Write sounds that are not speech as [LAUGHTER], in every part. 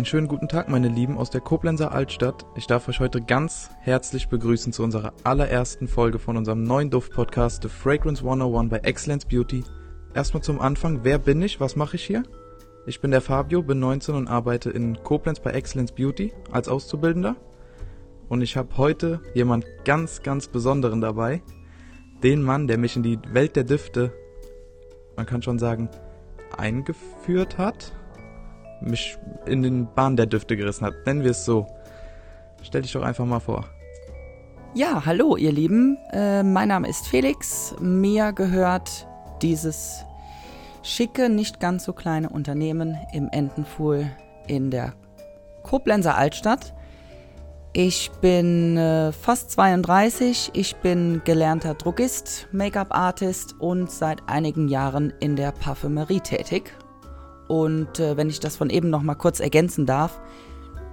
Einen schönen guten Tag, meine Lieben, aus der Koblenzer Altstadt. Ich darf euch heute ganz herzlich begrüßen zu unserer allerersten Folge von unserem neuen Duft-Podcast The Fragrance 101 bei Excellence Beauty. Erstmal zum Anfang, wer bin ich, was mache ich hier? Ich bin der Fabio, bin 19 und arbeite in Koblenz bei Excellence Beauty als Auszubildender. Und ich habe heute jemand ganz, ganz Besonderen dabei. Den Mann, der mich in die Welt der Düfte, man kann schon sagen, eingeführt hat mich in den Bahn der Düfte gerissen hat. Nennen wir es so. Stell dich doch einfach mal vor. Ja, hallo ihr Lieben. Äh, mein Name ist Felix. Mir gehört dieses schicke, nicht ganz so kleine Unternehmen im Entenfuhl in der Koblenzer Altstadt. Ich bin äh, fast 32, ich bin gelernter Drogist, Make-up-Artist und seit einigen Jahren in der Parfümerie tätig. Und äh, wenn ich das von eben noch mal kurz ergänzen darf,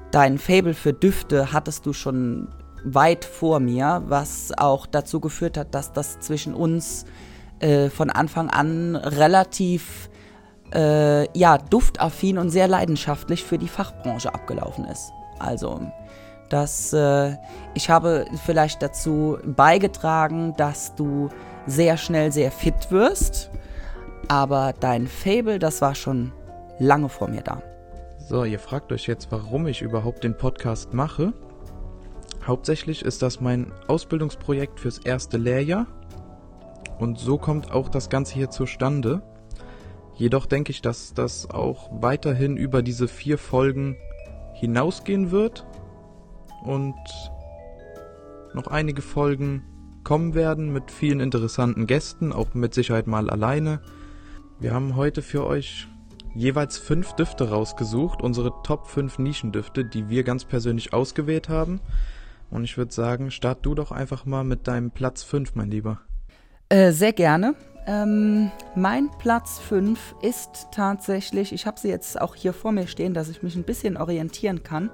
dein Fable für Düfte hattest du schon weit vor mir, was auch dazu geführt hat, dass das zwischen uns äh, von Anfang an relativ äh, ja, duftaffin und sehr leidenschaftlich für die Fachbranche abgelaufen ist. Also, dass äh, ich habe vielleicht dazu beigetragen, dass du sehr schnell sehr fit wirst, aber dein Fable, das war schon lange vor mir da. So, ihr fragt euch jetzt, warum ich überhaupt den Podcast mache. Hauptsächlich ist das mein Ausbildungsprojekt fürs erste Lehrjahr. Und so kommt auch das Ganze hier zustande. Jedoch denke ich, dass das auch weiterhin über diese vier Folgen hinausgehen wird. Und noch einige Folgen kommen werden mit vielen interessanten Gästen, auch mit Sicherheit mal alleine. Wir haben heute für euch jeweils fünf Düfte rausgesucht, unsere Top 5 Nischendüfte, die wir ganz persönlich ausgewählt haben. Und ich würde sagen, start du doch einfach mal mit deinem Platz 5, mein Lieber. Äh, sehr gerne. Ähm, mein Platz 5 ist tatsächlich, ich habe sie jetzt auch hier vor mir stehen, dass ich mich ein bisschen orientieren kann.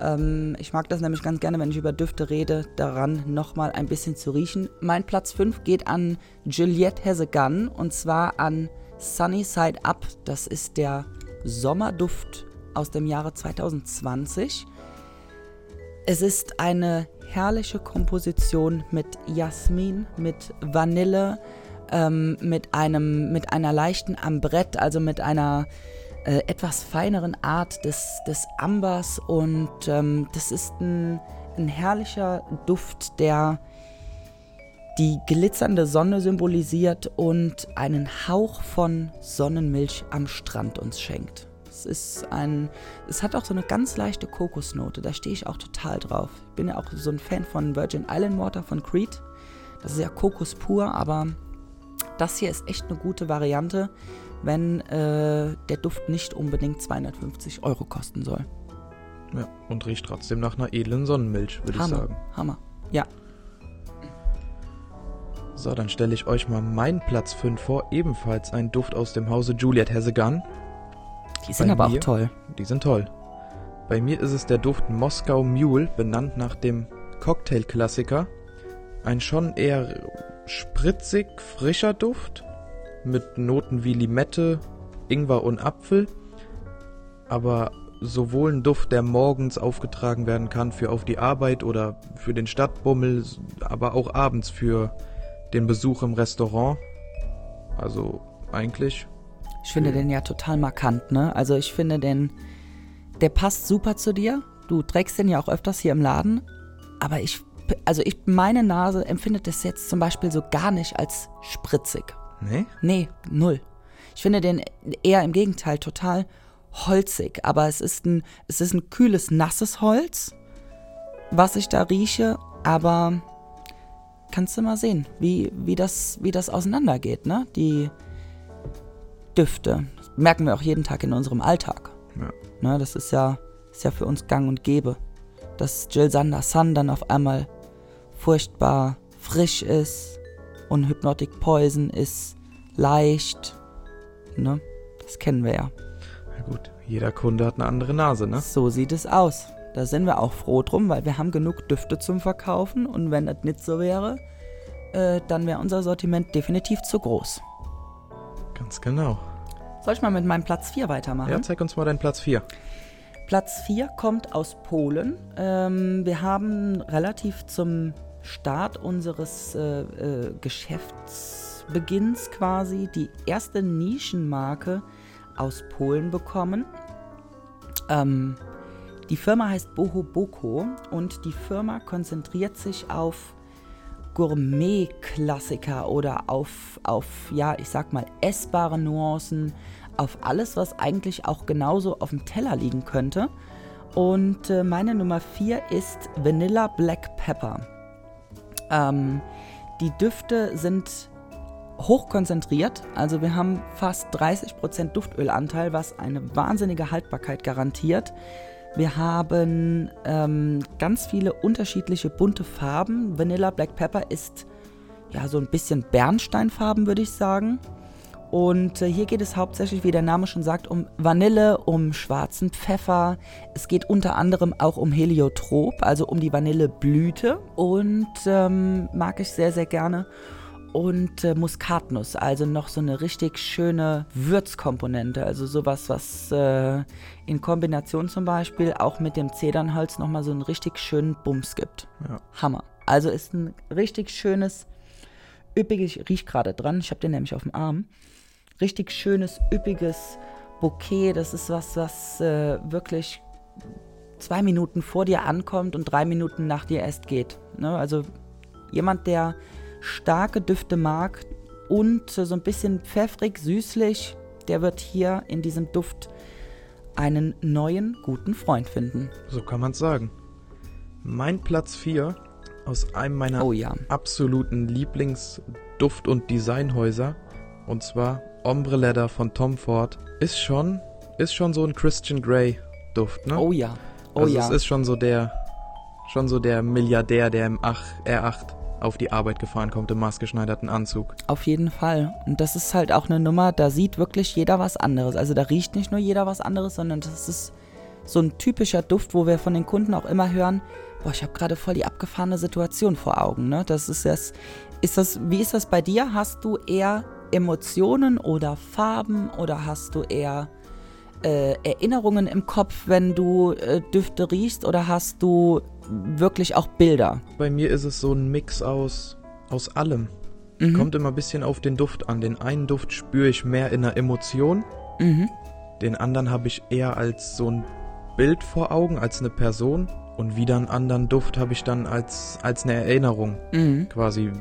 Ähm, ich mag das nämlich ganz gerne, wenn ich über Düfte rede, daran nochmal ein bisschen zu riechen. Mein Platz 5 geht an Juliette Gun und zwar an Sunny Side Up, das ist der Sommerduft aus dem Jahre 2020. Es ist eine herrliche Komposition mit Jasmin, mit Vanille, ähm, mit, einem, mit einer leichten Ambrette, also mit einer äh, etwas feineren Art des, des Ambers. Und ähm, das ist ein, ein herrlicher Duft, der die glitzernde Sonne symbolisiert und einen Hauch von Sonnenmilch am Strand uns schenkt. Es ist ein, es hat auch so eine ganz leichte Kokosnote, da stehe ich auch total drauf. Ich bin ja auch so ein Fan von Virgin Island Water von Creed. Das ist ja Kokos pur, aber das hier ist echt eine gute Variante, wenn äh, der Duft nicht unbedingt 250 Euro kosten soll. Ja, und riecht trotzdem nach einer edlen Sonnenmilch, würde ich sagen. Hammer, ja. So, dann stelle ich euch mal meinen Platz 5 vor. Ebenfalls ein Duft aus dem Hause Juliet Gun. Die sind Bei aber mir, auch toll. Die sind toll. Bei mir ist es der Duft Moskau Mule, benannt nach dem Cocktail-Klassiker. Ein schon eher spritzig, frischer Duft mit Noten wie Limette, Ingwer und Apfel. Aber sowohl ein Duft, der morgens aufgetragen werden kann für auf die Arbeit oder für den Stadtbummel, aber auch abends für den Besuch im Restaurant. Also eigentlich. Ich finde den ja total markant, ne? Also ich finde den, der passt super zu dir. Du trägst den ja auch öfters hier im Laden. Aber ich, also ich, meine Nase empfindet das jetzt zum Beispiel so gar nicht als spritzig. Nee? Nee, null. Ich finde den eher im Gegenteil total holzig. Aber es ist ein, es ist ein kühles, nasses Holz, was ich da rieche. Aber kannst du mal sehen, wie, wie, das, wie das auseinandergeht, ne? Die Düfte. Das merken wir auch jeden Tag in unserem Alltag. Ja. Ne, das ist ja, ist ja für uns gang und gäbe. Dass Jill Sander Sun dann auf einmal furchtbar frisch ist und Hypnotic Poison ist leicht. Ne? Das kennen wir ja. Na gut, jeder Kunde hat eine andere Nase, ne? So sieht es aus. Da sind wir auch froh drum, weil wir haben genug Düfte zum Verkaufen und wenn das nicht so wäre, äh, dann wäre unser Sortiment definitiv zu groß. Ganz genau. Soll ich mal mit meinem Platz 4 weitermachen? Ja, zeig uns mal deinen Platz 4. Platz 4 kommt aus Polen. Ähm, wir haben relativ zum Start unseres äh, äh, Geschäftsbeginns quasi die erste Nischenmarke aus Polen bekommen. Ähm, die Firma heißt Boho Boko und die Firma konzentriert sich auf Gourmet-Klassiker oder auf, auf, ja, ich sag mal, essbare Nuancen, auf alles, was eigentlich auch genauso auf dem Teller liegen könnte. Und äh, meine Nummer 4 ist Vanilla Black Pepper. Ähm, die Düfte sind hochkonzentriert, also wir haben fast 30% Duftölanteil, was eine wahnsinnige Haltbarkeit garantiert. Wir haben ähm, ganz viele unterschiedliche bunte Farben. Vanilla Black Pepper ist ja so ein bisschen Bernsteinfarben, würde ich sagen. Und äh, hier geht es hauptsächlich, wie der Name schon sagt, um Vanille, um schwarzen Pfeffer. Es geht unter anderem auch um Heliotrop, also um die Vanilleblüte. Und ähm, mag ich sehr, sehr gerne und äh, Muskatnuss, also noch so eine richtig schöne Würzkomponente, also sowas, was äh, in Kombination zum Beispiel auch mit dem Zedernholz nochmal so einen richtig schönen Bums gibt. Ja. Hammer. Also ist ein richtig schönes, üppiges, ich riech gerade dran, ich habe den nämlich auf dem Arm, richtig schönes, üppiges Bouquet, das ist was, was äh, wirklich zwei Minuten vor dir ankommt und drei Minuten nach dir erst geht. Ne? Also jemand, der starke Düfte mag und so ein bisschen pfeffrig, süßlich, der wird hier in diesem Duft einen neuen guten Freund finden. So kann man es sagen. Mein Platz 4 aus einem meiner oh ja. absoluten Lieblingsduft- und Designhäuser und zwar Ombre Leather von Tom Ford ist schon ist schon so ein Christian Grey Duft, ne? Oh ja. Oh also ja. es ist schon so der schon so der Milliardär, der im Ach, R8 auf die Arbeit gefahren kommt im maßgeschneiderten Anzug. Auf jeden Fall. Und das ist halt auch eine Nummer, da sieht wirklich jeder was anderes. Also da riecht nicht nur jeder was anderes, sondern das ist so ein typischer Duft, wo wir von den Kunden auch immer hören, boah, ich habe gerade voll die abgefahrene Situation vor Augen. Ne? Das ist das, ist das, wie ist das bei dir? Hast du eher Emotionen oder Farben oder hast du eher äh, Erinnerungen im Kopf, wenn du äh, Düfte riechst oder hast du wirklich auch Bilder? Bei mir ist es so ein Mix aus, aus allem. Mhm. Kommt immer ein bisschen auf den Duft an. Den einen Duft spüre ich mehr in der Emotion. Mhm. Den anderen habe ich eher als so ein Bild vor Augen, als eine Person. Und wieder einen anderen Duft habe ich dann als, als eine Erinnerung. Mhm. Quasi.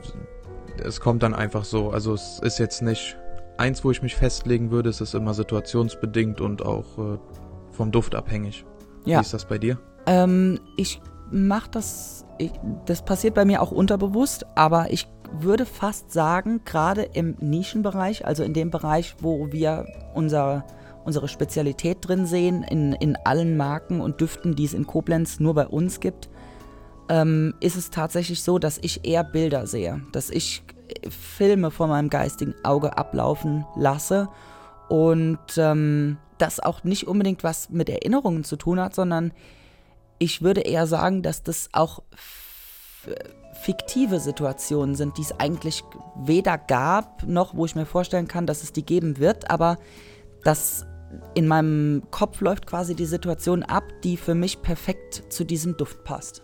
Es kommt dann einfach so. Also es ist jetzt nicht eins, wo ich mich festlegen würde. Es ist immer situationsbedingt und auch äh, vom Duft abhängig. Ja. Wie ist das bei dir? Ähm, ich mache das, ich, das passiert bei mir auch unterbewusst, aber ich würde fast sagen, gerade im Nischenbereich, also in dem Bereich, wo wir unser, unsere Spezialität drin sehen, in, in allen Marken und Düften, die es in Koblenz nur bei uns gibt, ähm, ist es tatsächlich so, dass ich eher Bilder sehe, dass ich Filme vor meinem geistigen Auge ablaufen lasse und ähm, das auch nicht unbedingt was mit Erinnerungen zu tun hat, sondern ich würde eher sagen, dass das auch fiktive Situationen sind, die es eigentlich weder gab, noch wo ich mir vorstellen kann, dass es die geben wird, aber dass in meinem Kopf läuft quasi die Situation ab, die für mich perfekt zu diesem Duft passt.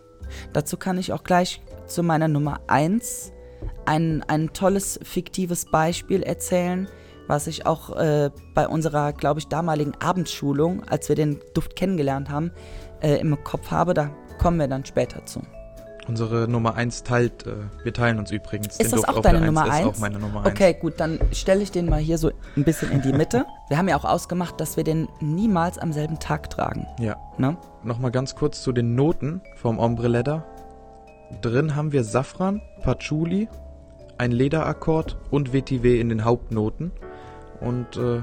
Dazu kann ich auch gleich zu meiner Nummer 1 ein, ein tolles fiktives Beispiel erzählen, was ich auch äh, bei unserer, glaube ich, damaligen Abendschulung, als wir den Duft kennengelernt haben, äh, im Kopf habe. Da kommen wir dann später zu. Unsere Nummer 1 teilt, äh, wir teilen uns übrigens. Ist das Duft auch deine Nummer 1? Ist auch meine Nummer 1. Okay, gut, dann stelle ich den mal hier so ein bisschen in die Mitte. [LAUGHS] Wir haben ja auch ausgemacht, dass wir den niemals am selben Tag tragen. Ja. Ne? Nochmal ganz kurz zu den Noten vom Ombre Leather. Drin haben wir Safran, Patchouli, ein Lederakkord und Vetiver in den Hauptnoten. Und äh,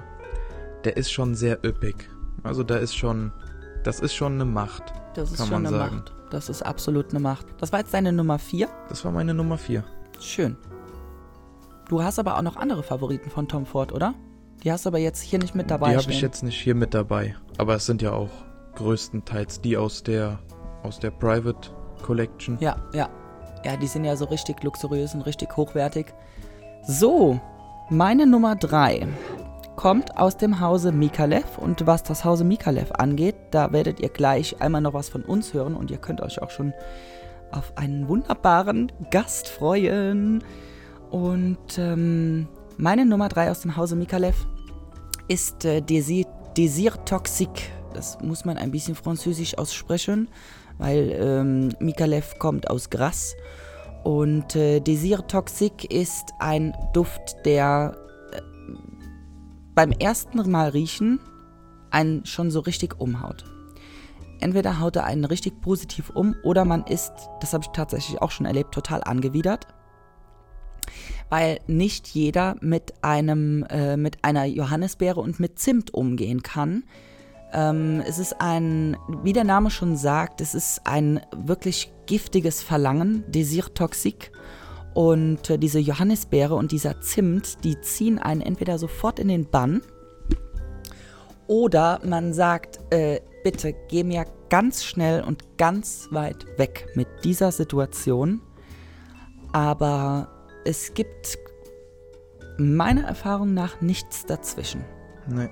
der ist schon sehr üppig. Also da ist schon das ist schon eine Macht. Das ist schon eine sagen. Macht. Das ist absolut eine Macht. Das war jetzt deine Nummer 4? Das war meine Nummer 4. Schön. Du hast aber auch noch andere Favoriten von Tom Ford, oder? Die hast du aber jetzt hier nicht mit dabei. Die habe ich jetzt nicht hier mit dabei. Aber es sind ja auch größtenteils die aus der aus der Private Collection. Ja, ja. Ja, die sind ja so richtig luxuriös und richtig hochwertig. So, meine Nummer 3 kommt aus dem Hause Mikalev und was das Hause Mikalev angeht, da werdet ihr gleich einmal noch was von uns hören und ihr könnt euch auch schon auf einen wunderbaren Gast freuen. Und ähm, meine Nummer 3 aus dem Hause Mikalev ist äh, Desir, Desir Toxique. Das muss man ein bisschen französisch aussprechen, weil ähm, Mikalev kommt aus Grasse. Und äh, Desir Toxique ist ein Duft, der äh, beim ersten Mal riechen einen schon so richtig umhaut. Entweder haut er einen richtig positiv um oder man ist, das habe ich tatsächlich auch schon erlebt, total angewidert. Weil nicht jeder mit einem, äh, mit einer Johannisbeere und mit Zimt umgehen kann. Ähm, es ist ein, wie der Name schon sagt, es ist ein wirklich giftiges Verlangen, Desir toxique. Und äh, diese Johannisbeere und dieser Zimt, die ziehen einen entweder sofort in den Bann oder man sagt, äh, bitte geh mir ganz schnell und ganz weit weg mit dieser Situation. Aber es gibt meiner Erfahrung nach nichts dazwischen. Nee.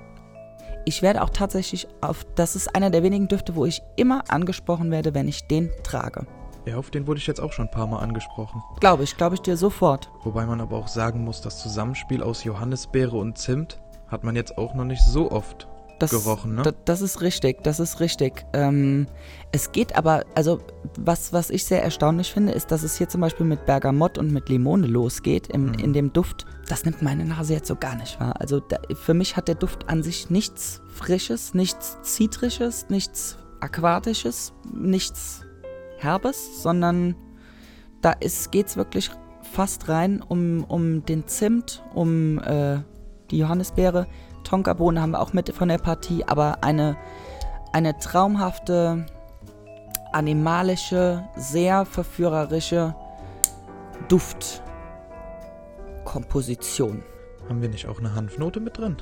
Ich werde auch tatsächlich auf, das ist einer der wenigen Düfte, wo ich immer angesprochen werde, wenn ich den trage. Ja, auf den wurde ich jetzt auch schon ein paar Mal angesprochen. Glaube ich, glaube ich dir sofort. Wobei man aber auch sagen muss, das Zusammenspiel aus Johannisbeere und Zimt hat man jetzt auch noch nicht so oft Das, gerochen, ne? da- das ist richtig, das ist richtig. Ähm, es geht aber, also was, was ich sehr erstaunlich finde, ist, dass es hier zum Beispiel mit Bergamott und mit Limone losgeht im, Mhm. in dem Duft. Das nimmt meine Nase jetzt so gar nicht wahr. Also da, für mich hat der Duft an sich nichts Frisches, nichts Zitrisches, nichts Aquatisches, nichts Herbes, sondern da geht es wirklich fast rein um, um den Zimt, um äh, die Johannisbeere. Tonkabohnen haben wir auch mit von der Partie, aber eine, eine traumhafte, animalische, sehr verführerische Duftkomposition. Haben wir nicht auch eine Hanfnote mit drin?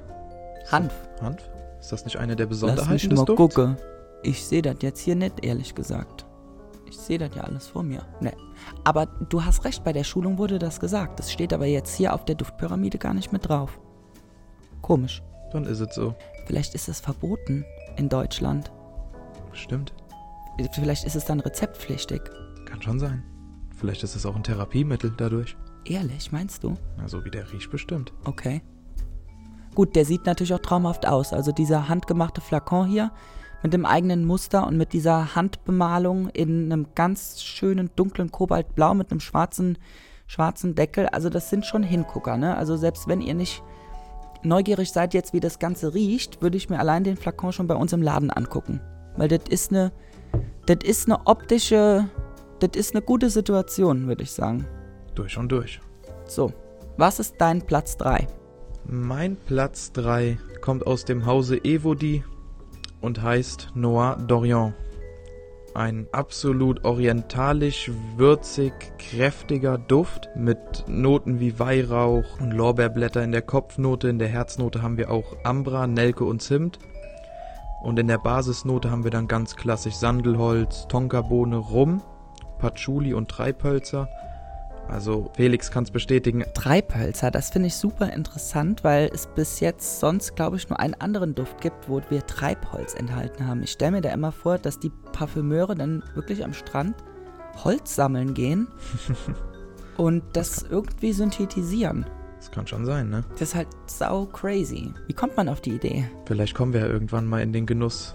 Hanf. Hanf? Ist das nicht eine der Lass Besonderheiten mich des mal Dufts? gucken. Ich sehe das jetzt hier nicht, ehrlich gesagt. Ich sehe das ja alles vor mir. Ne. Aber du hast recht, bei der Schulung wurde das gesagt. Das steht aber jetzt hier auf der Duftpyramide gar nicht mit drauf. Komisch. Dann ist es so. Vielleicht ist es verboten in Deutschland. Stimmt. Vielleicht ist es dann rezeptpflichtig. Kann schon sein. Vielleicht ist es auch ein Therapiemittel dadurch. Ehrlich, meinst du? Also wie der riecht bestimmt. Okay. Gut, der sieht natürlich auch traumhaft aus. Also dieser handgemachte Flakon hier mit dem eigenen Muster und mit dieser Handbemalung in einem ganz schönen dunklen Kobaltblau mit einem schwarzen, schwarzen Deckel. Also das sind schon Hingucker, ne? Also selbst wenn ihr nicht neugierig seid jetzt, wie das Ganze riecht, würde ich mir allein den Flakon schon bei uns im Laden angucken. Weil das ist eine, das ist eine optische, das ist eine gute Situation, würde ich sagen. Durch und durch. So, was ist dein Platz 3? Mein Platz 3 kommt aus dem Hause Evodi und heißt Noir d'Orient. Ein absolut orientalisch, würzig, kräftiger Duft mit Noten wie Weihrauch und Lorbeerblätter in der Kopfnote. In der Herznote haben wir auch Ambra, Nelke und Zimt. Und in der Basisnote haben wir dann ganz klassisch Sandelholz, Tonkabohne, Rum, Patchouli und Treibhölzer. Also Felix kann es bestätigen, Treibhölzer, das finde ich super interessant, weil es bis jetzt sonst, glaube ich, nur einen anderen Duft gibt, wo wir Treibholz enthalten haben. Ich stelle mir da immer vor, dass die Parfümeure dann wirklich am Strand Holz sammeln gehen [LAUGHS] und das irgendwie synthetisieren. das kann schon sein, ne? Das ist halt sau crazy. Wie kommt man auf die Idee, Vielleicht kommen wir ja irgendwann mal in den Genuss,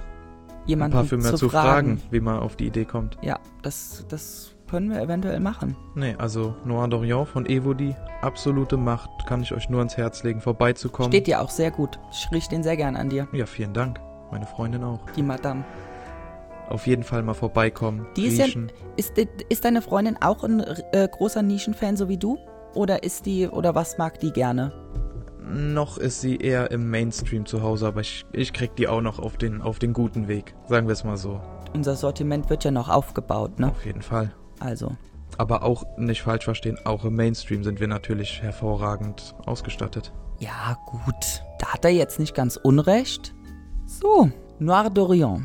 ein jemanden Parfümer zu, zu fragen? fragen, wie man auf die Idee kommt. Ja, das, das können wir eventuell machen. Nee, also Noir d'Orient von Evodi, absolute Macht, kann ich euch nur ans Herz legen, vorbeizukommen. Steht dir auch sehr gut. Ich riech den sehr gern an dir, Ja, vielen Dank. Meine Freundin auch. die Madame. Auf jeden Fall mal vorbeikommen, Die ist ja-. Ist, ist deine Freundin auch ein äh, großer Nischenfan, so wie du? Oder ist die, oder was mag die gerne? Noch ist sie eher im Mainstream zu Hause, aber ich, ich krieg die auch noch auf den, auf den guten Weg. Sagen wir es mal so. Unser Sortiment wird ja noch aufgebaut, ne? Auf jeden Fall. Also, Aber auch nicht falsch verstehen, auch im Mainstream sind wir natürlich hervorragend ausgestattet. ja, gut. Da hat er jetzt nicht ganz unrecht. So, Noir d'Orient.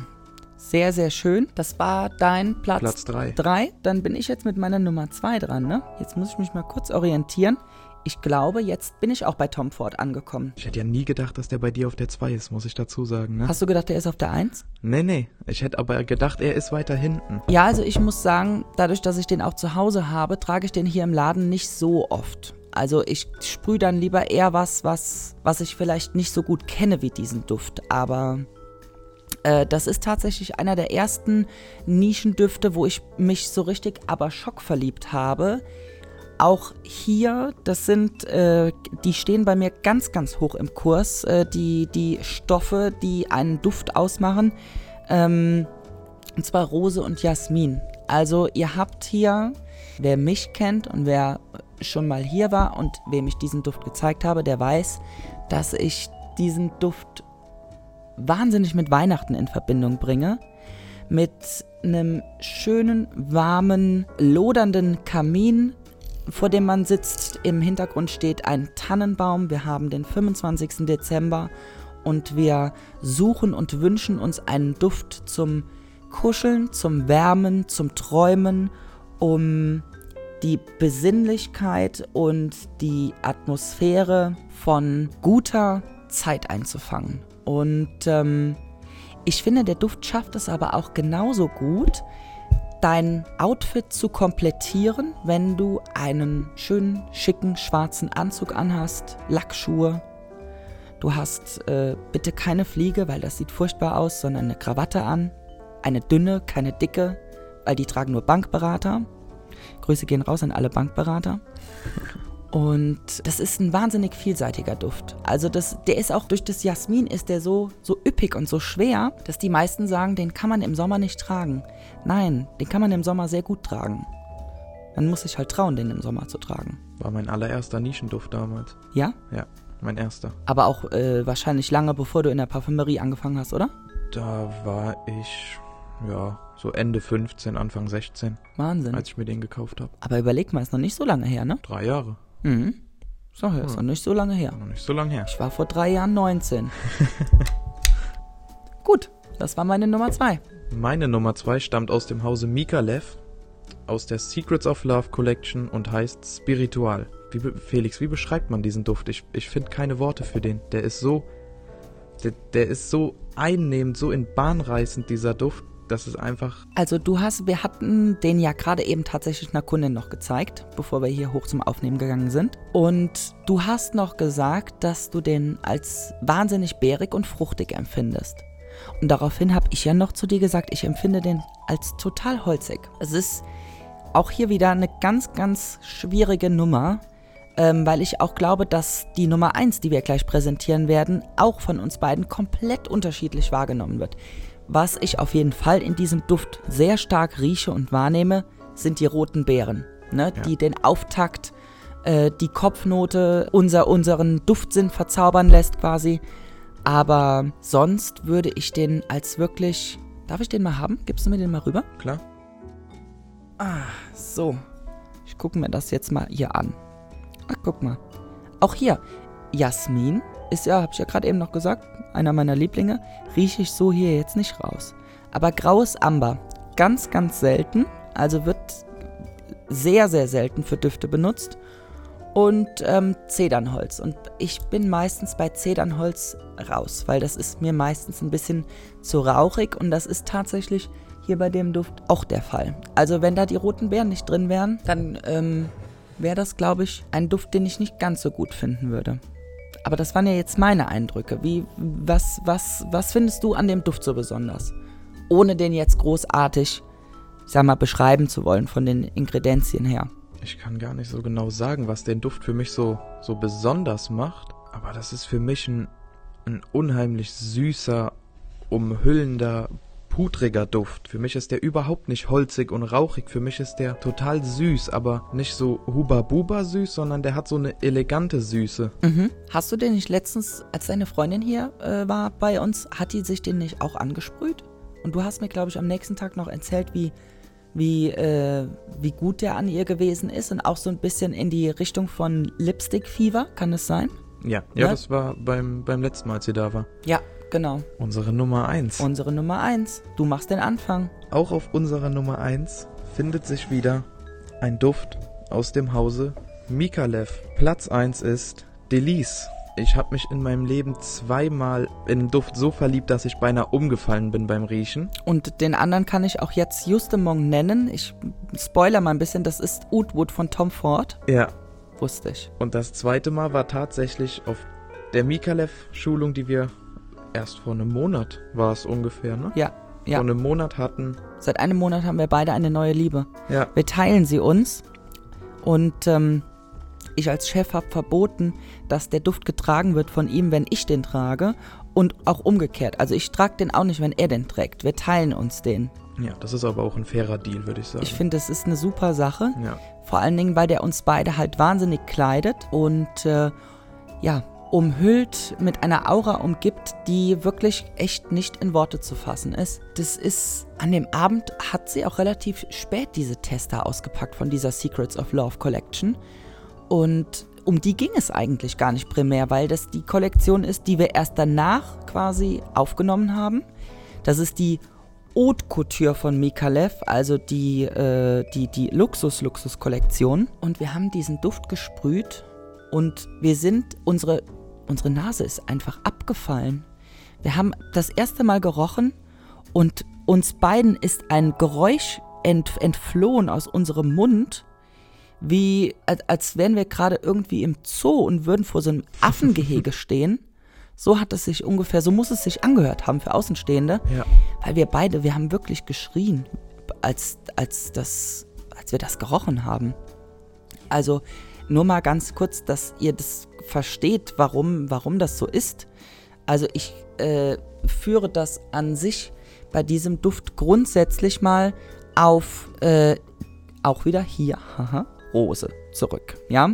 Sehr, sehr schön. Das war dein Platz Platz 3. 3. Dann bin ich jetzt mit meiner Nummer 2 dran, ne? Jetzt muss ich mich mal kurz orientieren. Ich glaube, jetzt bin ich auch bei Tom Ford angekommen. Ich hätte ja nie gedacht, dass der bei dir auf der 2 ist, muss ich dazu sagen, ne? Hast du gedacht, der ist auf der 1? Nee, nee. Ich hätte aber gedacht, er ist weiter hinten. Ja, also ich muss sagen, dadurch, dass ich den auch zu Hause habe, trage ich den hier im Laden nicht so oft. Also ich sprühe dann lieber eher was, was, was ich vielleicht nicht so gut kenne wie diesen Duft. Aber äh, das ist tatsächlich einer der ersten Nischendüfte, wo ich mich so richtig aber schockverliebt habe. Auch hier, das sind, äh, die stehen bei mir ganz, ganz hoch im Kurs, äh, die, die Stoffe, die einen Duft ausmachen. Ähm, und zwar Rose und Jasmin. Also ihr habt hier, wer mich kennt und wer schon mal hier war und wem ich diesen Duft gezeigt habe, der weiß, dass ich diesen Duft wahnsinnig mit Weihnachten in Verbindung bringe. Mit einem schönen, warmen, lodernden Kamin, vor dem man sitzt. Im Hintergrund steht ein Tannenbaum. Wir haben den 25. Dezember und wir suchen und wünschen uns einen Duft zum Kuscheln, zum Wärmen, zum Träumen, um die Besinnlichkeit und die Atmosphäre von guter Zeit einzufangen. Und ähm, ich finde, der Duft schafft es aber auch genauso gut, dein Outfit zu komplettieren, wenn du einen schönen, schicken, schwarzen Anzug anhast, Lackschuhe. Du hast äh, bitte keine Fliege, weil das sieht furchtbar aus, sondern eine Krawatte an. Eine dünne, keine dicke, weil die tragen nur Bankberater. Grüße gehen raus an alle Bankberater. Und das ist ein wahnsinnig vielseitiger Duft. Also das, der ist auch durch das Jasmin ist der so, so üppig und so schwer, dass die meisten sagen, den kann man im Sommer nicht tragen. Nein, den kann man im Sommer sehr gut tragen. Man muss sich halt trauen, den im Sommer zu tragen. War mein allererster Nischenduft damals. Ja? Ja, mein erster. Aber auch äh, wahrscheinlich lange bevor du in der Parfümerie angefangen hast, oder? Da war ich, ja, so Ende 15, Anfang 16, Wahnsinn. als ich mir den gekauft habe. Aber überleg mal, ist noch nicht so lange her, ne? Drei Jahre. Mhm. So, ja, ist noch nicht so lange her. Noch nicht so lang her. Ich war vor drei Jahren 19. [LAUGHS] Gut, das war meine Nummer zwei. Meine Nummer 2 stammt aus dem Hause Mikalev, aus der Secrets of Love Collection und heißt Spiritual. Wie, Felix, wie beschreibt man diesen Duft? Ich, ich finde keine Worte für den. Der ist so. Der, der ist so einnehmend, so in Bahn reißend, dieser Duft. Das ist einfach. Also du hast, wir hatten den ja gerade eben tatsächlich einer Kundin noch gezeigt, bevor wir hier hoch zum Aufnehmen gegangen sind. Und du hast noch gesagt, dass du den als wahnsinnig bärig und fruchtig empfindest. Und daraufhin habe ich ja noch zu dir gesagt, ich empfinde den als total holzig. Es ist auch hier wieder eine ganz, ganz schwierige Nummer, ähm, weil ich auch glaube, dass die Nummer 1, die wir gleich präsentieren werden, auch von uns beiden komplett unterschiedlich wahrgenommen wird. Was ich auf jeden Fall in diesem Duft sehr stark rieche und wahrnehme, sind die roten Beeren, ne? Ja. die den Auftakt, äh, die Kopfnote, unser, unseren Duftsinn verzaubern lässt quasi. Aber sonst würde ich den als wirklich. Darf ich den mal haben? Gibst du mir den mal rüber? Klar? So, ich gucke mir das jetzt mal hier an. Ach, guck mal. Auch hier, Jasmin ist ja, habe ich ja gerade eben noch gesagt, einer meiner Lieblinge. Rieche ich so hier jetzt nicht raus. Aber graues Amber, ganz, ganz selten. Also wird sehr, sehr selten für Düfte benutzt. Und ähm, Zedernholz. Und ich bin meistens bei Zedernholz raus, weil das ist mir meistens ein bisschen zu rauchig. Und das ist tatsächlich hier bei dem Duft auch der Fall. Also wenn da die roten Beeren nicht drin wären, dann ähm, wäre das, glaube ich, ein Duft, den ich nicht ganz so gut finden würde. Aber das waren ja jetzt meine Eindrücke. Wie, was, was, was findest du an dem Duft so besonders? Ohne den jetzt großartig, sag mal, beschreiben zu wollen von den Ingredienzien her. Ich kann gar nicht so genau sagen, was den Duft für mich so, so besonders macht. Aber das ist für mich ein, ein unheimlich süßer, umhüllender, pudriger Duft. Für mich ist der überhaupt nicht holzig und rauchig. Für mich ist der total süß, aber nicht so huba-buba süß, sondern der hat so eine elegante Süße. Mhm. Hast du den nicht letztens, als deine Freundin hier äh, war bei uns, hat die sich den nicht auch angesprüht? Und du hast mir, glaube ich, am nächsten Tag noch erzählt, wie, wie, äh, wie gut der an ihr gewesen ist und auch so ein bisschen in die Richtung von Lipstick-Fever, kann es sein? Ja, ja, Ja. das war beim, beim letzten Mal, als sie da war. Ja, genau. Unsere Nummer 1. Unsere Nummer eins. Du machst den Anfang. Auch auf unserer Nummer 1 findet sich wieder ein Duft aus dem Hause Mikalev. Platz 1 ist Delice. Ich habe mich in meinem Leben zweimal in den Duft so verliebt, dass ich beinahe umgefallen bin beim Riechen. Und den anderen kann ich auch jetzt Justemong nennen. Ich spoiler mal ein bisschen, das ist Oudwood von Tom Ford. Ja. Wusste ich. Und das zweite Mal war tatsächlich auf der Mikalev-Schulung, die wir erst vor einem Monat war es ungefähr, ne? Ja, ja. Vor einem Monat hatten. Seit einem Monat haben wir beide eine neue Liebe. Ja. Wir teilen sie uns. Und ähm, ich als Chef habe verboten, dass der Duft getragen wird von ihm, wenn ich den trage. Und auch umgekehrt. Also ich trage den auch nicht, wenn er den trägt. Wir teilen uns den. Ja, das ist aber auch ein fairer Deal, würde ich sagen. Ich finde, das ist eine super Sache. ja. Vor allen Dingen, weil der uns beide halt wahnsinnig kleidet und äh, ja, umhüllt mit einer Aura umgibt, die wirklich echt nicht in Worte zu fassen ist. Das ist, an dem Abend hat sie auch relativ spät diese Tester ausgepackt von dieser Secrets of Love Collection. Und um die ging es eigentlich gar nicht primär, weil das die Kollektion ist, die wir erst danach quasi aufgenommen haben. Das ist die Haute Couture von Mikalev, also die, äh, die, die Luxus-Luxus-Kollektion. Und wir haben diesen Duft gesprüht und wir sind, unsere, unsere Nase ist einfach abgefallen. Wir haben das erste Mal gerochen und uns beiden ist ein Geräusch ent, entflohen aus unserem Mund, wie als, wären wir gerade irgendwie im Zoo und würden vor so einem Affengehege [LAUGHS] stehen. So hat es sich ungefähr, so muss es sich angehört haben für Außenstehende. Ja. Weil wir beide, wir haben wirklich geschrien, als, als, das, als wir das gerochen haben. Also nur mal ganz kurz, dass ihr das versteht, warum, warum das so ist. Also ich äh, führe das an sich bei diesem Duft grundsätzlich mal auf, äh, auch wieder hier, haha, Rose zurück, ja.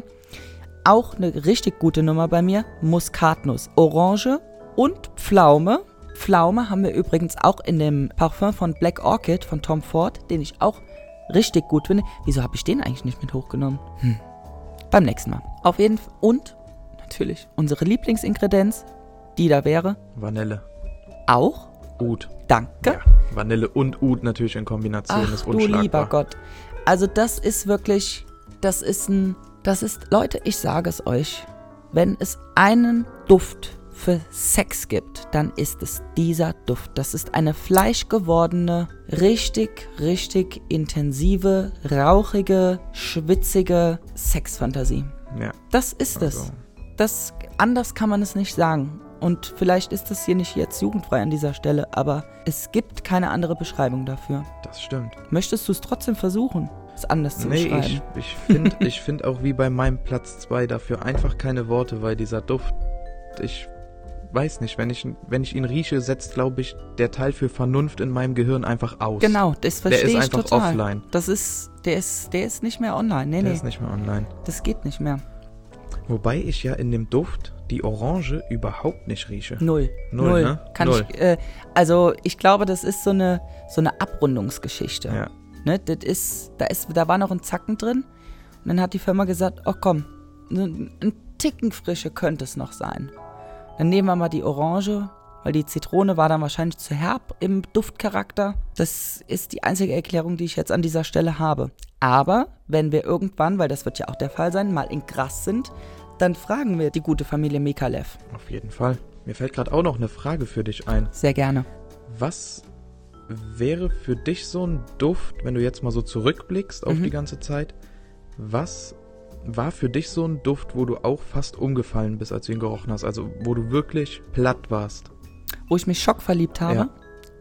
Auch eine richtig gute Nummer bei mir, Muskatnuss, Orange und Pflaume. Pflaume haben wir übrigens auch in dem Parfum von Black Orchid von Tom Ford, den ich auch richtig gut finde. Wieso habe ich den eigentlich nicht mit hochgenommen? Hm. Beim nächsten Mal. Auf jeden Fall. Und natürlich unsere Lieblingsingredienz, die da wäre, Vanille. auch. Oud. Danke. Ja. Vanille und Oud natürlich in Kombination Ach ist du unschlagbar. lieber Gott. Also das ist wirklich, das ist ein, das ist, Leute, ich sage es euch, wenn es einen Duft für Sex gibt, dann ist es dieser Duft. Das ist eine fleischgewordene, richtig, richtig intensive, rauchige, schwitzige Sexfantasie. Ja. Das ist es. Das, anders kann man es nicht sagen. Und vielleicht ist das hier nicht jetzt jugendfrei an dieser Stelle, aber es gibt keine andere Beschreibung dafür. das stimmt. Möchtest du es trotzdem versuchen, es anders zu Nee, beschreiben? ich, ich finde ich find auch wie bei meinem Platz 2 dafür einfach keine Worte, weil dieser Duft, ich weiß nicht, wenn ich, wenn ich ihn rieche, setzt, glaube ich, der Teil für Vernunft in meinem Gehirn einfach aus. Genau, das Der verstehe ist ich einfach total. offline. Das ist, der ist, der ist nicht mehr online. Nee, Der nee, ist nicht mehr online. das geht nicht mehr. Wobei ich ja in dem Duft die Orange überhaupt nicht rieche. Null. Null, ne? Kann Null. ich, äh, also ich glaube, das ist so eine, so eine Abrundungsgeschichte. Ja. Ne, das ist, da ist, da war noch ein Zacken drin. Und dann hat die Firma gesagt, oh komm, ein, ein Ticken Frische könnte es noch sein. Dann nehmen wir mal die Orange, weil die Zitrone war dann wahrscheinlich zu herb im Duftcharakter. Das ist die einzige Erklärung, die ich jetzt an dieser Stelle habe. Aber wenn wir irgendwann, weil das wird ja auch der Fall sein, mal in Gras sind, dann fragen wir die gute Familie Mikalev. Auf jeden Fall. Mir fällt gerade auch noch eine Frage für dich ein. Sehr gerne. Was wäre für dich so ein Duft, wenn du jetzt mal so zurückblickst auf Mhm. die ganze Zeit, was war für dich so ein Duft, wo du auch fast umgefallen bist, als du ihn gerochen hast? Also wo du wirklich platt warst? Wo ich mich schockverliebt habe, Ja.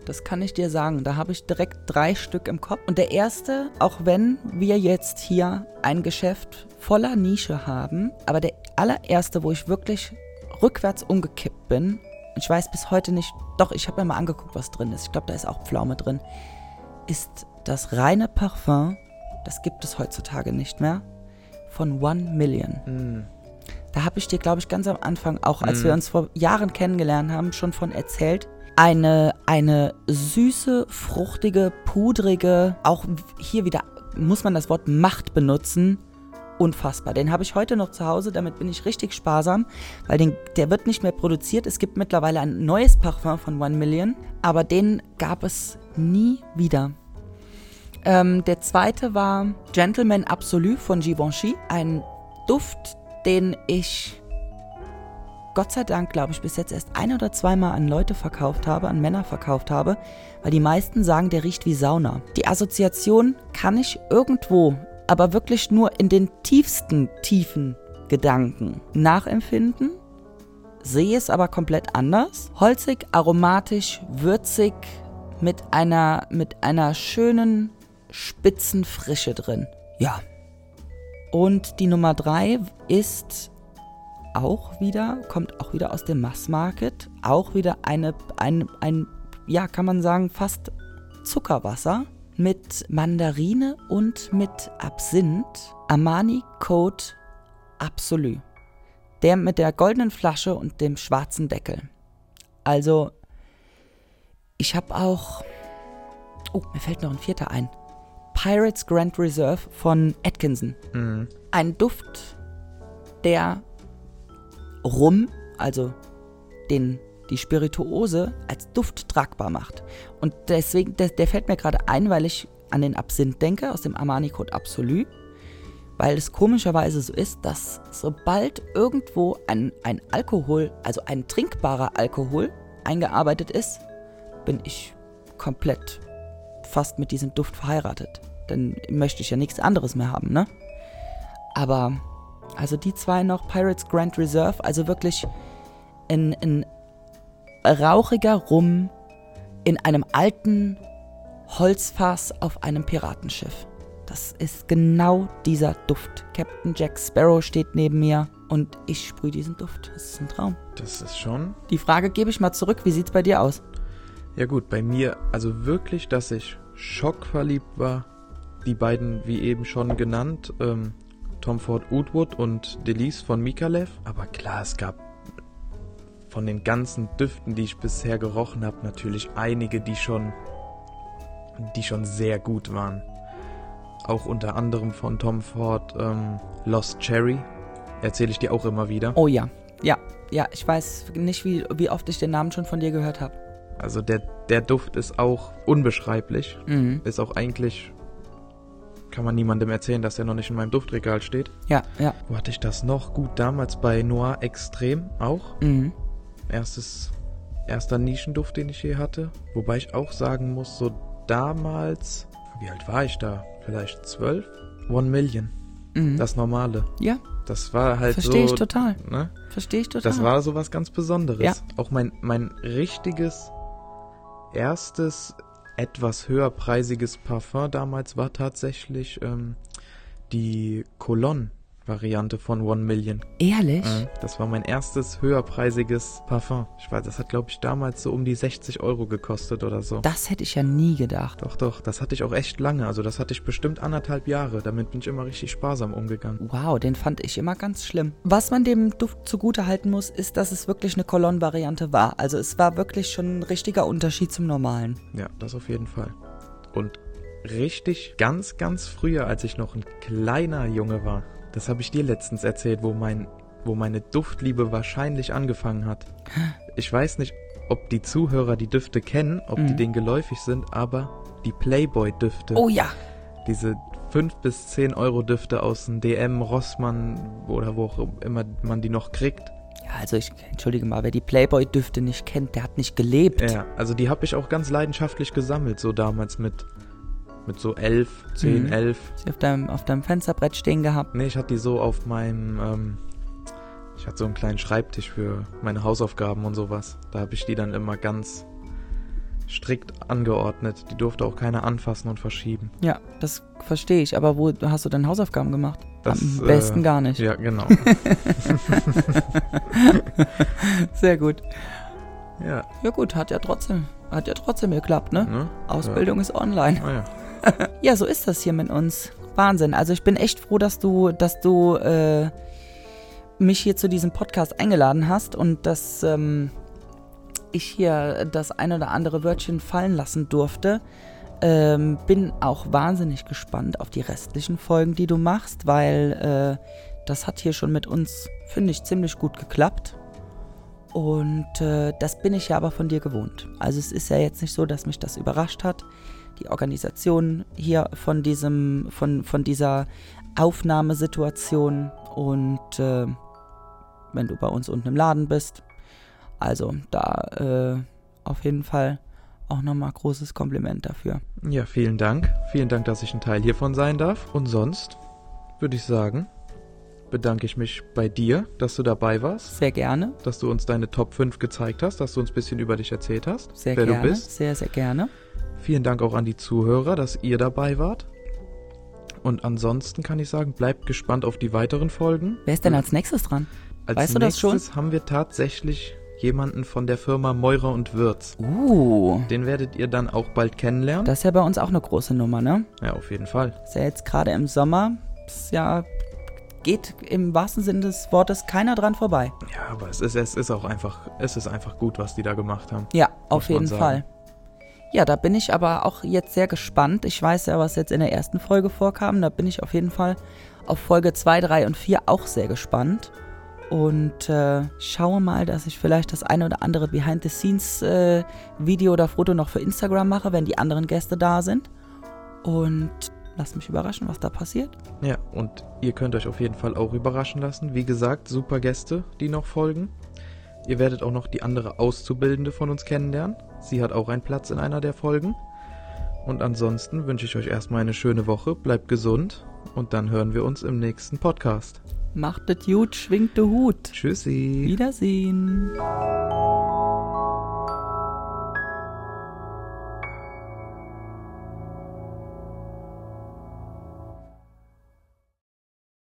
das kann ich dir sagen. Da habe ich direkt drei Stück im Kopf. Und der erste, auch wenn wir jetzt hier ein Geschäft voller Nische haben, aber der allererste, wo ich wirklich rückwärts umgekippt bin, ich weiß bis heute nicht, doch, ich habe mir mal angeguckt, was drin ist. Ich glaube, da ist auch Pflaume drin, ist das reine Parfum, das gibt es heutzutage nicht mehr, von One Million. Mm, Da habe ich dir, glaube ich, ganz am Anfang, auch als Mhm. wir uns vor Jahren kennengelernt haben, schon von erzählt. Eine, eine süße, fruchtige, pudrige, auch hier wieder muss man das Wort Macht benutzen. Unfassbar. Den habe ich heute noch zu Hause, damit bin ich richtig sparsam, weil den, der wird nicht mehr produziert. Es gibt mittlerweile ein neues Parfum von One Million, aber den gab es nie wieder. Ähm, der zweite war Gentleman Absolu von Givenchy. Ein Duft, den ich Gott sei Dank, glaube ich, bis jetzt erst ein oder zweimal an Leute verkauft habe, an Männer verkauft habe, weil die meisten sagen, der riecht wie Sauna. Die Assoziation kann ich irgendwo, aber wirklich nur in den tiefsten, tiefen Gedanken nachempfinden, sehe es aber komplett anders. Holzig, aromatisch, würzig, mit einer, mit einer schönen, spitzen Frische drin. Ja. Und die Nummer drei ist auch wieder, kommt auch wieder aus dem Mass Market, auch wieder eine, ein, ein, ja, kann man sagen, fast Zuckerwasser mit Mandarine und mit Absinth. Armani Code Absolu. Der mit der goldenen Flasche und dem schwarzen Deckel. Also, ich habe auch. Oh, mir fällt noch ein vierter ein. Pirates Grand Reserve von Atkinson. Mhm. Ein Duft, der Rum, also den, die Spirituose, als Duft tragbar macht. Und deswegen, der, der fällt mir gerade ein, weil ich an den Absinth denke, aus dem Armani Code Absolu. Weil es komischerweise so ist, dass sobald irgendwo ein, ein Alkohol, also ein trinkbarer Alkohol, eingearbeitet ist, bin ich komplett fast mit diesem Duft verheiratet. Dann möchte ich ja nichts anderes mehr haben, ne? Aber also die zwei noch, Pirates Grand Reserve, also wirklich ein, ein rauchiger Rum in einem alten Holzfass auf einem Piratenschiff. Das ist genau dieser Duft. Captain Jack Sparrow steht neben mir und ich sprühe diesen Duft. Das ist ein Traum. Das ist schon. Die Frage gebe ich mal zurück. Wie sieht's bei dir aus? Ja gut, bei mir, also wirklich, dass ich schockverliebt war. Die beiden, wie eben schon genannt, ähm, Tom Ford Woodwood und Delise von Mikalev. Aber klar, es gab von den ganzen Düften, die ich bisher gerochen habe, natürlich einige, die schon, die schon sehr gut waren. Auch unter anderem von Tom Ford ähm, Lost Cherry. Erzähle ich dir auch immer wieder. Oh ja, ja, ja. Ich weiß nicht, wie, wie oft ich den Namen schon von dir gehört habe. Also der, der Duft ist auch unbeschreiblich. Mhm. Ist auch eigentlich, kann man niemandem erzählen, dass er noch nicht in meinem Duftregal steht. Ja, ja. Wo hatte ich das noch? Gut, damals bei Noir Extrem auch. Mhm. Erstes, erster Nischenduft, den ich je hatte. Wobei ich auch sagen muss, so damals, wie alt war ich da? Vielleicht zwölf? One Million. Mhm. Das normale. ja, Das war halt verstehe so. ich total. Ne? Verstehe ich total. Das war so was ganz Besonderes. Ja. Auch mein, mein richtiges, erstes, etwas höherpreisiges Parfum damals war tatsächlich ähm, die Cologne-Variante von One Million. Ehrlich? Mhm. Das war mein erstes höherpreisiges Parfum. Ich weiß, das hat, glaube ich, damals so um die 60 Euro gekostet oder so. Das hätte ich ja nie gedacht. Doch, doch, das hatte ich auch echt lange. Also das hatte ich bestimmt anderthalb Jahre. Damit bin ich immer richtig sparsam umgegangen. Wow, den fand ich immer ganz schlimm. Was man dem Duft zugute halten muss, ist, dass es wirklich eine Cologne-Variante war. Also es war wirklich schon ein richtiger Unterschied zum normalen. Ja, das auf jeden Fall. Und richtig ganz, ganz früher, als ich noch ein kleiner Junge war, das habe ich dir letztens erzählt, wo mein, wo meine Duftliebe wahrscheinlich angefangen hat. Ich weiß nicht, ob die Zuhörer die Düfte kennen, ob die Mhm. denen geläufig sind, aber die Playboy-Düfte, Oh ja. diese 5 bis 10 Euro Düfte aus dem DM, Rossmann oder wo auch immer man die noch kriegt. Ja, also ich entschuldige mal, wer die Playboy-Düfte nicht kennt, der hat nicht gelebt. Ja, also die habe ich auch ganz leidenschaftlich gesammelt, so damals mit, mit so 11, 10, Mhm. 11. Sie auf deinem, auf deinem Fensterbrett stehen gehabt. Nee, ich hatte die so auf meinem, ähm, ich hatte so einen kleinen Schreibtisch für meine Hausaufgaben und sowas. Da habe ich die dann immer ganz strikt angeordnet. Die durfte auch keiner anfassen und verschieben. Ja, das verstehe ich. Aber wo hast du denn Hausaufgaben gemacht? Das, Am besten äh, gar nicht. Ja, genau. [LAUGHS] Sehr gut. ja, Ja gut, hat ja trotzdem, hat ja trotzdem geklappt, ne? ne? Ausbildung ist online. Ja. Ah, ja. [LAUGHS] Ja, so ist das hier mit uns. Wahnsinn. Also ich bin echt froh, dass du, dass du äh, mich hier zu diesem Podcast eingeladen hast und dass ähm, ich hier das ein oder andere Wörtchen fallen lassen durfte. Ähm, bin auch wahnsinnig gespannt auf die restlichen Folgen, die du machst, weil äh, das hat hier schon mit uns, finde ich, ziemlich gut geklappt. Und äh, das bin ich ja aber von dir gewohnt. Also es ist ja jetzt nicht so, dass mich das überrascht hat. Die Organisation hier von diesem, von, von dieser Aufnahmesituation und äh, wenn du bei uns unten im Laden bist. Also da äh, auf jeden Fall auch nochmal großes Kompliment dafür. Ja, vielen Dank. Vielen Dank, dass ich ein Teil hiervon sein darf. Und sonst würde ich sagen, bedanke ich mich bei dir, dass du dabei warst. Sehr gerne. Dass du uns deine Top 5 gezeigt hast, dass du uns ein bisschen über dich erzählt hast. Sehr wer gerne. du bist. Sehr, sehr gerne. Vielen Dank auch an die Zuhörer, dass ihr dabei wart. Und ansonsten kann ich sagen, bleibt gespannt auf die weiteren Folgen. Wer ist denn als nächstes dran? Als weißt du das nächstes schon? haben wir tatsächlich jemanden von der Firma Meurer und Wirz. Uh, Den werdet ihr dann auch bald kennenlernen. das ist ja bei uns auch eine große Nummer, ne? ja, auf jeden Fall. Ist ja jetzt gerade im Sommer, ist ja, geht im wahrsten Sinne des Wortes keiner dran vorbei. Ja, aber es ist, es ist auch einfach, es ist einfach gut, was die da gemacht haben. Ja, auf jeden. Fall. Ja, da bin ich aber auch jetzt sehr gespannt. Ich weiß ja, was jetzt in der ersten Folge vorkam. Da bin ich auf jeden Fall auf Folge 2, 3 und 4 auch sehr gespannt. Und äh, schaue mal, dass ich vielleicht das eine oder andere Behind-the-Scenes-Video oder Foto noch für Instagram mache, wenn die anderen Gäste da sind. Und lass mich überraschen, was da passiert. Ja, und ihr könnt euch auf jeden Fall auch überraschen lassen. Wie gesagt, super Gäste, die noch folgen. Ihr werdet auch noch die andere Auszubildende von uns kennenlernen. Sie hat auch einen Platz in einer der Folgen. Und ansonsten wünsche ich euch erstmal eine schöne Woche, bleibt gesund und dann hören wir uns im nächsten Podcast. Macht es gut, schwingt den Hut. Tschüssi. Wiedersehen.